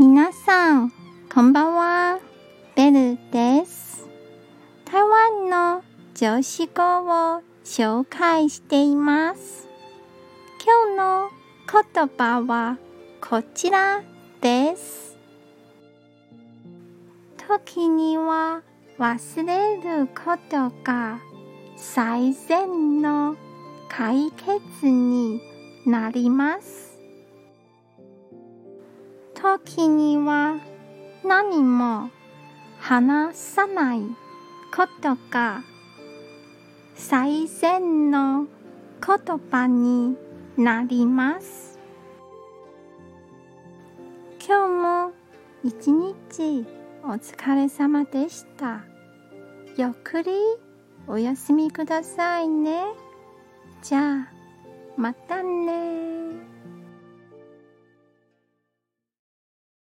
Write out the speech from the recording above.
皆さん、こんばんは。ベルです。台湾の女子語を紹介しています。今日の言葉はこちらです。時には忘れることが最善の解決になります。時には何も話さないことが最善の言葉になります。今日も一日お疲れ様でした。ゆっくりお休みくださいね。じゃあ、またね。